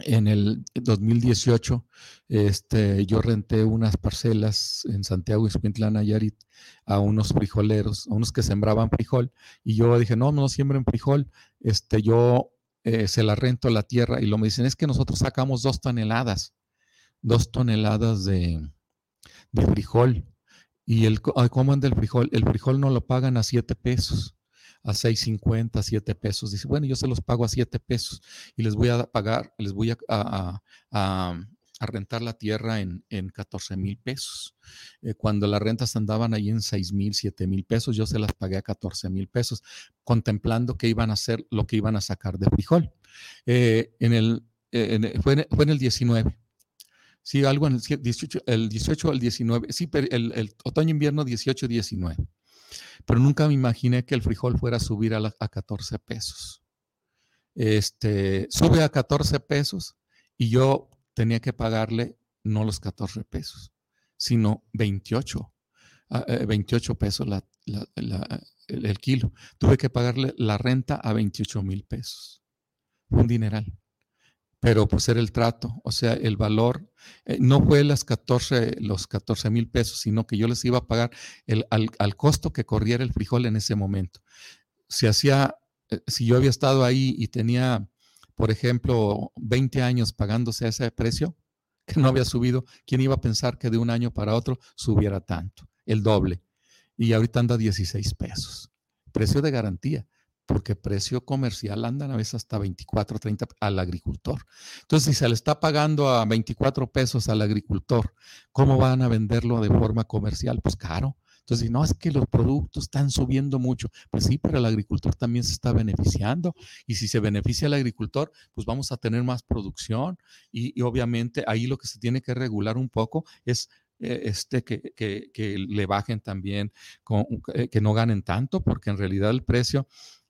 en el 2018, este, yo renté unas parcelas en Santiago Escuintla, Nayarit, a unos frijoleros, a unos que sembraban frijol, y yo dije, no, no siembren frijol, este, yo eh, se la rento la tierra, y lo me dicen, es que nosotros sacamos dos toneladas, dos toneladas de, de frijol, y el, ¿cómo anda el frijol? El frijol no lo pagan a siete pesos a 6.50, 7 pesos. Dice, bueno, yo se los pago a 7 pesos y les voy a pagar, les voy a, a, a, rentar la tierra en, en 14 mil pesos. Eh, cuando las rentas andaban ahí en 6 mil, 7 mil pesos, yo se las pagué a 14 mil pesos, contemplando que iban a hacer lo que iban a sacar de frijol. Eh, en el, eh, fue, en, fue en el 19. Sí, algo en el 18, el 18 al 19, sí, el, el otoño-invierno 18-19 pero nunca me imaginé que el frijol fuera a subir a, a 14 pesos. Este, sube a 14 pesos y yo tenía que pagarle no los 14 pesos, sino 28, 28 ah, eh, pesos el, kilo. Tuve que pagarle la renta a 28 mil pesos. Un dineral pero pues era el trato, o sea, el valor eh, no fue las 14, los 14 mil pesos, sino que yo les iba a pagar el, al, costo que corriera el frijol en ese momento. Si hacía, eh, si yo había estado ahí y tenía, por ejemplo, 20 años pagándose ese precio, que no había subido, ¿quién iba a pensar que de un año para otro subiera tanto? El doble. Y ahorita anda 16 pesos. Precio de garantía porque precio comercial andan a veces hasta 24, 30 al agricultor. Entonces, si se le está pagando a 24 pesos al agricultor, ¿cómo van a venderlo de forma comercial? Pues caro. Entonces, no, es que los productos están subiendo mucho. Pues sí, pero el agricultor también se está beneficiando. Y si se beneficia el agricultor, pues vamos a tener más producción. Y, obviamente ahí lo que se tiene que regular un poco es eh, este, que, que, le bajen también, eh, que no ganen tanto, porque en realidad el precio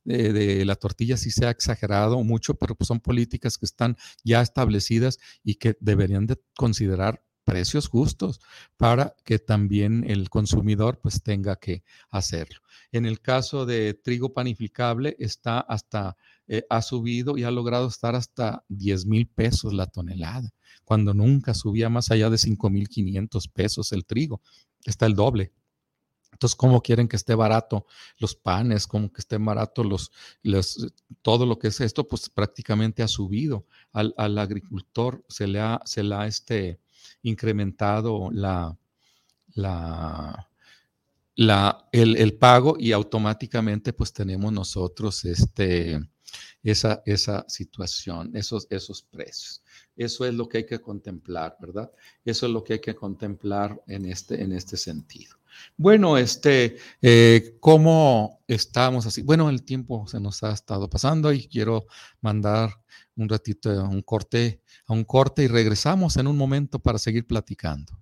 de, la tortilla sí se ha exagerado mucho, pero pues son políticas que están ya establecidas y que deberían de considerar precios justos para que también el consumidor pues tenga que hacerlo. En el caso de trigo panificable está hasta, eh, ha subido y ha logrado estar hasta 10 mil pesos la tonelada, cuando nunca subía más allá de 5 mil 500 pesos el trigo. Está el doble. Entonces, ¿cómo quieren que esté barato los panes? ¿Cómo que esté barato los, todo lo que es esto? Pues prácticamente ha subido. Al, agricultor se le ha, se le ha este, incrementado la, la, el, el, pago y automáticamente pues tenemos nosotros este, esa, esa situación, esos, esos precios. Eso es lo que hay que contemplar, ¿verdad? Eso es lo que hay que contemplar en este, en este sentido. Bueno, este, eh, ¿cómo estamos así? Bueno, el tiempo se nos ha estado pasando y quiero mandar un ratito a un corte, a un corte y regresamos en un momento para seguir platicando.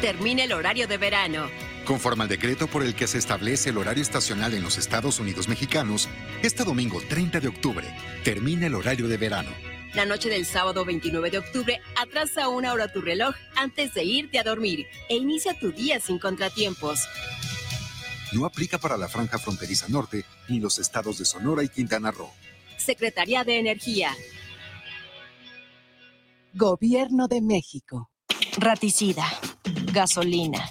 Termina el horario de verano Conforme al decreto por el que se establece el horario estacional en los Estados Unidos mexicanos, este domingo 30 de octubre termina el horario de verano. La noche del sábado 29 de octubre atrasa una hora tu reloj antes de irte a dormir e inicia tu día sin contratiempos. No aplica para la franja fronteriza norte ni los estados de Sonora y Quintana Roo. Secretaría de Energía. Gobierno de México. Raticida, gasolina,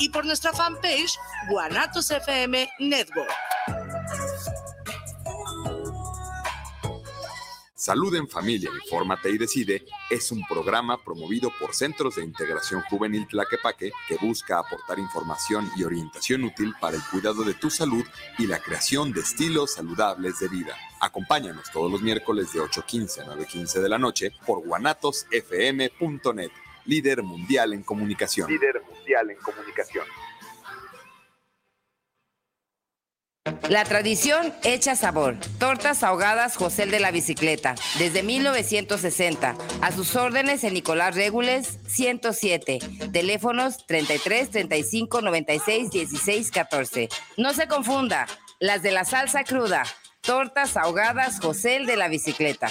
y por nuestra fanpage Guanatos FM Network. Salud en Familia, Infórmate y Decide es un programa promovido por Centros de Integración Juvenil Tlaquepaque que busca aportar información y orientación útil para el cuidado de tu salud y la creación de estilos saludables de vida. Acompáñanos todos los miércoles de 8.15 a 9.15 de la noche por guanatosfm.net, líder mundial en comunicación. Líder mundial en comunicación. La tradición hecha sabor. Tortas ahogadas José de la Bicicleta, desde 1960. A sus órdenes en Nicolás Regules 107. Teléfonos 33 35 96 16 14. No se confunda, las de la salsa cruda. Tortas ahogadas José de la Bicicleta.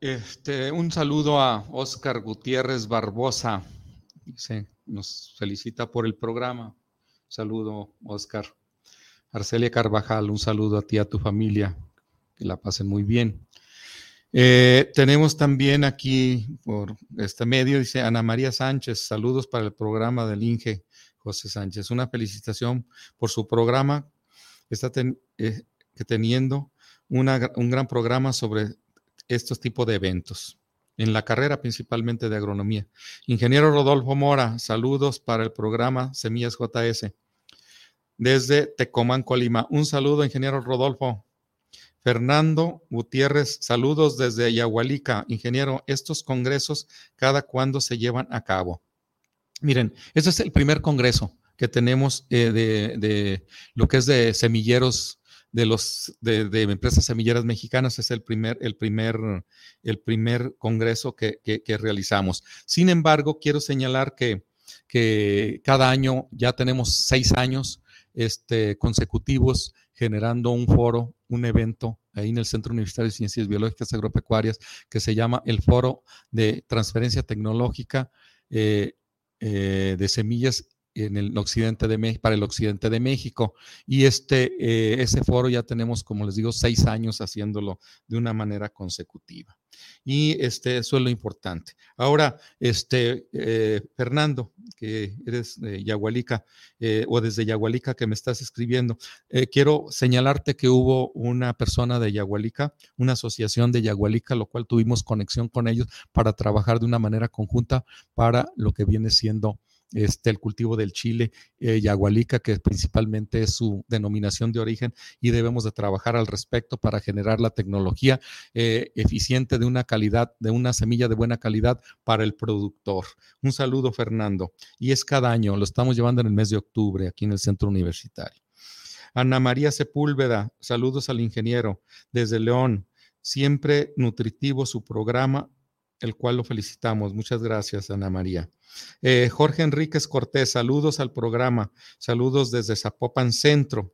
Este, un saludo a Oscar Gutiérrez Barbosa. Nos felicita por el programa. saludo, Oscar. Arcelia Carvajal, un saludo a ti, a tu familia. Que la pasen muy bien. Eh, tenemos también aquí por este medio, dice Ana María Sánchez, saludos para el programa del Inge José Sánchez. Una felicitación por su programa. Está eh, teniendo un gran programa sobre estos tipos de eventos, en la carrera principalmente de agronomía. Ingeniero Rodolfo Mora, saludos para el programa Semillas JS. Desde Tecomán, Colima. Un saludo, ingeniero Rodolfo. Fernando Gutiérrez, saludos desde Yahualica. Ingeniero, estos congresos, ¿cada cuándo se llevan a cabo? Miren, este es el primer congreso que tenemos eh, de, de, lo que es de semilleros de los de, empresas semilleras mexicanas es el primer, el primer, el primer congreso que, realizamos. Sin embargo, quiero señalar que, que, cada año ya tenemos seis años este, consecutivos generando un foro, un evento ahí en el Centro Universitario de Ciencias Biológicas Agropecuarias que se llama el Foro de Transferencia Tecnológica eh, eh, de Semillas en el occidente de para el occidente de México. Y este, eh, ese foro ya tenemos, como les digo, seis años haciéndolo de una manera consecutiva. Y este, eso es lo importante. Ahora, este, eh, Fernando, que eres de Yagualica eh, o desde Yagualica que me estás escribiendo, quiero señalarte que hubo una persona de Yagualica, una asociación de Yagualica, lo cual tuvimos conexión con ellos para trabajar de una manera conjunta para lo que viene siendo este, el cultivo del chile eh, yagualica, que principalmente es su denominación de origen, y debemos de trabajar al respecto para generar la tecnología eh, eficiente de una calidad, de una semilla de buena calidad para el productor. Un saludo, Fernando. Y es cada año, lo estamos llevando en el mes de octubre aquí en el centro universitario. Ana María Sepúlveda, saludos al ingeniero desde León. Siempre nutritivo su programa, el cual lo felicitamos. Muchas gracias, Ana María. Eh, Jorge Enríquez Cortés, saludos al programa. Saludos desde Zapopan Centro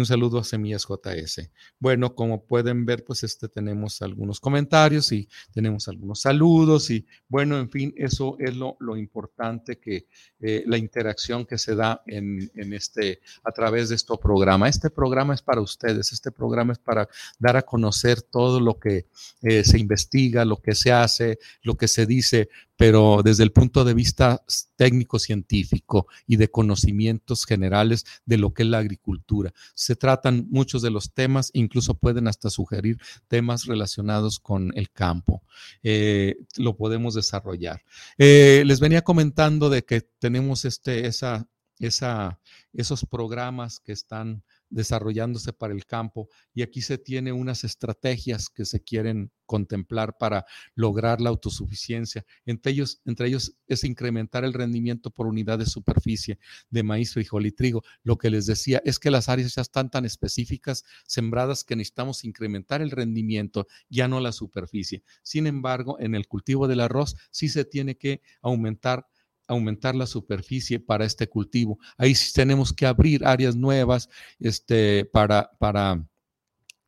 un saludo a Semillas JS. Bueno, como pueden ver, pues este tenemos algunos comentarios y tenemos algunos saludos y bueno, en fin, eso es lo, importante que eh, la interacción que se da en, este, a través de este programa. Este programa es para ustedes, este programa es para dar a conocer todo lo que eh, se investiga, lo que se hace, lo que se dice, pero desde el punto de vista técnico-científico y de conocimientos generales de lo que es la agricultura. Se tratan muchos de los temas, incluso pueden hasta sugerir temas relacionados con el campo. Eh, lo podemos desarrollar. Eh, les venía comentando de que tenemos este, esa, esa, esos programas que están desarrollándose para el campo y aquí se tiene unas estrategias que se quieren contemplar para lograr la autosuficiencia. Entre ellos, entre ellos es incrementar el rendimiento por unidad de superficie de maíz, frijol y trigo. Lo que les decía es que las áreas ya están tan específicas, sembradas, que necesitamos incrementar el rendimiento, ya no la superficie. Sin embargo, en el cultivo del arroz sí se tiene que aumentar aumentar la superficie para este cultivo. Ahí sí tenemos que abrir áreas nuevas este, para, para,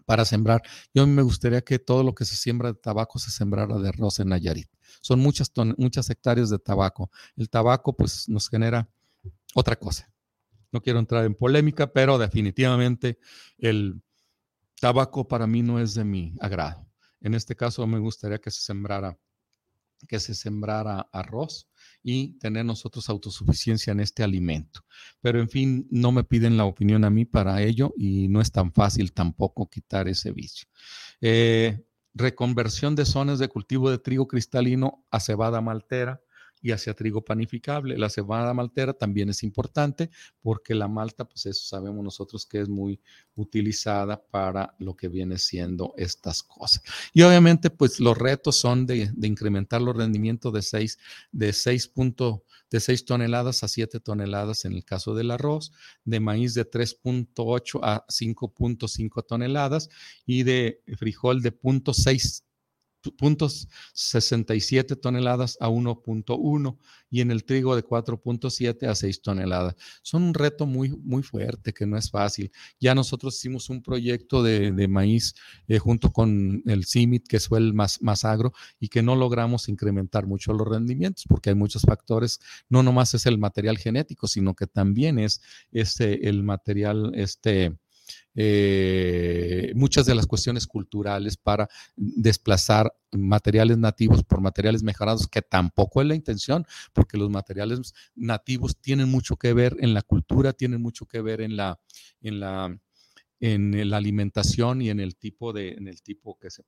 para sembrar. Yo me gustaría que todo lo que se siembra de tabaco se sembrara de arroz en Nayarit. Son muchas, muchas hectáreas de tabaco. El tabaco pues nos genera otra cosa. No quiero entrar en polémica, pero definitivamente el tabaco para mí no es de mi agrado. En este caso me gustaría que se sembrara que se sembrara arroz y tener nosotros autosuficiencia en este alimento. Pero en fin, no me piden la opinión a mí para ello y no es tan fácil tampoco quitar ese vicio. Eh, reconversión de zonas de cultivo de trigo cristalino a cebada maltera y hacia trigo panificable. La cebada maltera también es importante porque la malta, pues eso sabemos nosotros que es muy utilizada para lo que viene siendo estas cosas. Y obviamente, pues los retos son de, incrementar los rendimientos de 6 de 6 de 6 toneladas a 7 toneladas en el caso del arroz, de maíz de 3.8 a 5.5 toneladas y de frijol de 0.6 puntos 67 toneladas a 1.1 y en el trigo de 4.7 a 6 toneladas. Son un reto muy, muy fuerte que no es fácil. Ya nosotros hicimos un proyecto de, maíz eh, junto con el CIMIT, que fue el más, más agro, y que no logramos incrementar mucho los rendimientos porque hay muchos factores. No nomás es el material genético, sino que también es este, el material este, eh, muchas de las cuestiones culturales para desplazar materiales nativos por materiales mejorados, que tampoco es la intención, porque los materiales nativos tienen mucho que ver en la cultura, tienen mucho que ver en la, en la en la alimentación y en el tipo de en el tipo que se.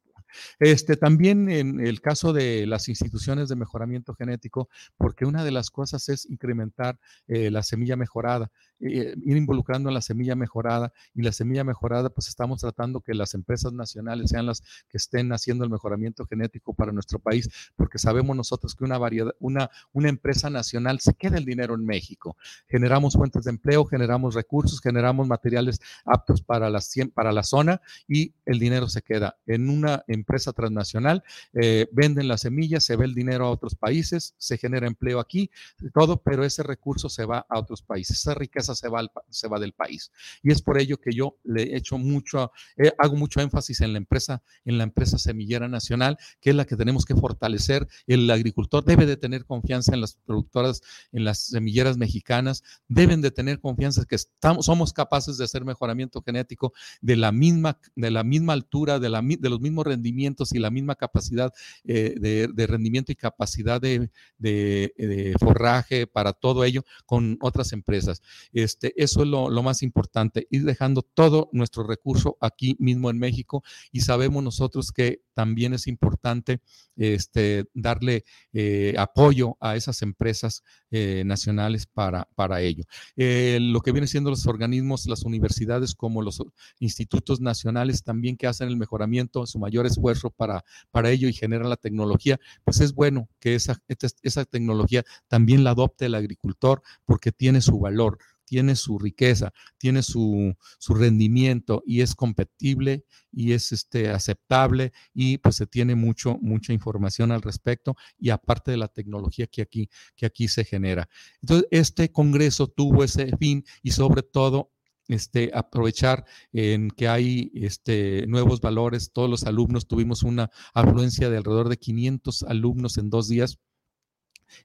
Este también en el caso de las instituciones de mejoramiento genético, porque una de las cosas es incrementar eh, la semilla mejorada. Eh, ir involucrando en la semilla mejorada y la semilla mejorada, pues estamos tratando que las empresas nacionales sean las que estén haciendo el mejoramiento genético para nuestro país, porque sabemos nosotros que una variedad, una, una empresa nacional se queda el dinero en México. Generamos fuentes de empleo, generamos recursos, generamos materiales aptos para la, para la zona y el dinero se queda en una empresa transnacional, eh, venden las semillas, se ve el dinero a otros países, se genera empleo aquí, todo, pero ese recurso se va a otros países, esa riqueza se va, se va del país. Y es por ello que yo le hecho mucho, eh, hago mucho énfasis en la empresa, en la empresa semillera nacional, que es la que tenemos que fortalecer. El agricultor debe de tener confianza en las productoras, en las semilleras mexicanas, deben de tener confianza que estamos, somos capaces de hacer mejoramiento genético de la misma, de la misma altura, de, la, de los mismos rendimientos y la misma capacidad eh, de, rendimiento y capacidad de, de, forraje para todo ello con otras empresas. Este, eso es lo, más importante, ir dejando todo nuestro recurso aquí mismo en México y sabemos nosotros que también es importante este, darle eh, apoyo a esas empresas eh, nacionales para, para ello. Lo que viene siendo los organismos, las universidades como los institutos nacionales también que hacen el mejoramiento, su mayor esfuerzo para, para ello y generan la tecnología, pues es bueno que esa, esa tecnología también la adopte el agricultor porque tiene su valor tiene su riqueza, tiene su, su rendimiento y es compatible y es este, aceptable y pues se tiene mucho, mucha información al respecto y aparte de la tecnología que aquí, que aquí se genera. Entonces, este Congreso tuvo ese fin y sobre todo este, aprovechar en que hay este, nuevos valores. Todos los alumnos tuvimos una afluencia de alrededor de 500 alumnos en dos días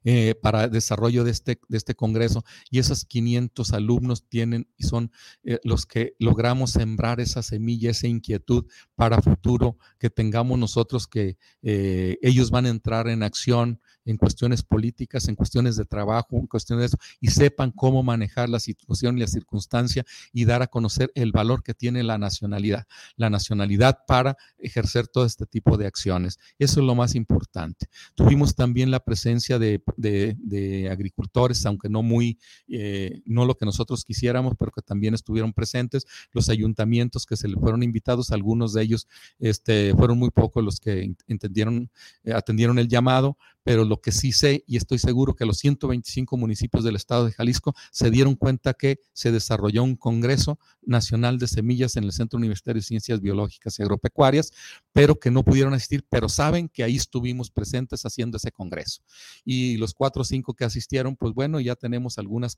eh, para el desarrollo de este, de este congreso y esos 500 alumnos tienen y son eh, los que logramos sembrar esa semilla, esa inquietud para futuro que tengamos nosotros que eh, ellos van a entrar en acción en cuestiones políticas, en cuestiones de trabajo, en cuestiones de eso, y sepan cómo manejar la situación y la circunstancia y dar a conocer el valor que tiene la nacionalidad, la nacionalidad para ejercer todo este tipo de acciones. Eso es lo más importante. Tuvimos también la presencia de de, agricultores, aunque no muy, eh, no lo que nosotros quisiéramos, pero que también estuvieron presentes, los ayuntamientos que se le fueron invitados, algunos de ellos este, fueron muy pocos los que entendieron, eh, atendieron el llamado, pero lo que sí sé y estoy seguro que los 125 municipios del estado de Jalisco se dieron cuenta que se desarrolló un Congreso Nacional de Semillas en el Centro Universitario de Ciencias Biológicas y Agropecuarias, pero que no pudieron asistir, pero saben que ahí estuvimos presentes haciendo ese Congreso. Y los cuatro o cinco que asistieron, pues bueno, ya tenemos algunas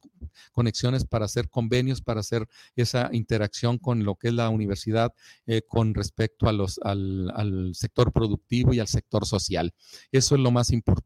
conexiones para hacer convenios, para hacer esa interacción con lo que es la universidad eh, con respecto al, al sector productivo y al sector social. Eso es lo más importante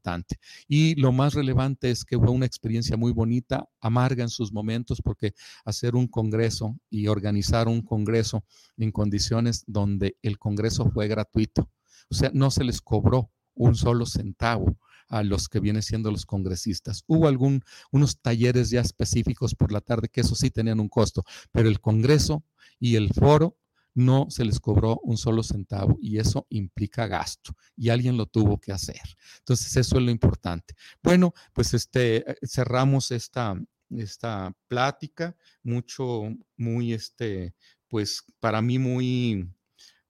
y lo más relevante es que fue una experiencia muy bonita, amarga en sus momentos, porque hacer un congreso y organizar un congreso en condiciones donde el congreso fue gratuito, o sea, no se les cobró un solo centavo a los que vienen siendo los congresistas. Hubo algún, unos talleres ya específicos por la tarde que eso sí tenían un costo, pero el congreso y el foro no se les cobró un solo centavo y eso implica gasto y alguien lo tuvo que hacer. Entonces, eso es lo importante. Bueno, pues este, eh, cerramos esta, esta plática, mucho, muy, este, pues para mí muy,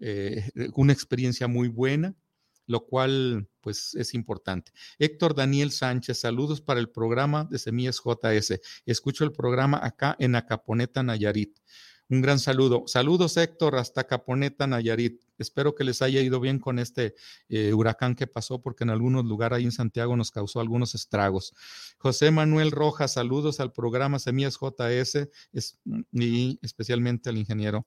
eh, una experiencia muy buena lo cual pues es importante. Héctor Daniel Sánchez, saludos para el programa de Semillas JS. Escucho el programa acá en Acaponeta, Nayarit. Un gran saludo. Saludos, Héctor, hasta Caponeta, Nayarit. Espero que les haya ido bien con este eh, huracán que pasó, porque en algunos lugares ahí en Santiago nos causó algunos estragos. José Manuel Rojas, saludos al programa Semillas JS y especialmente al ingeniero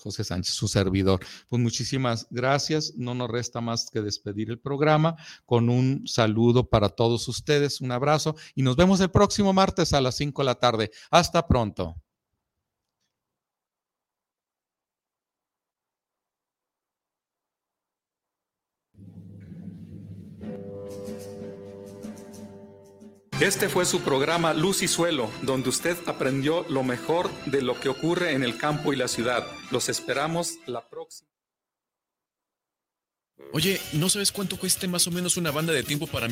José Sánchez, su servidor. Pues muchísimas gracias. No nos resta más que despedir el programa con un saludo para todos ustedes, un abrazo y nos vemos el próximo martes a las 5 de la tarde. Hasta pronto. Este fue su programa Luz y Suelo, donde usted aprendió lo mejor de lo que ocurre en el campo y la ciudad. Los esperamos la próxima. Oye, ¿no sabes cuánto cueste más o menos una banda de tiempo para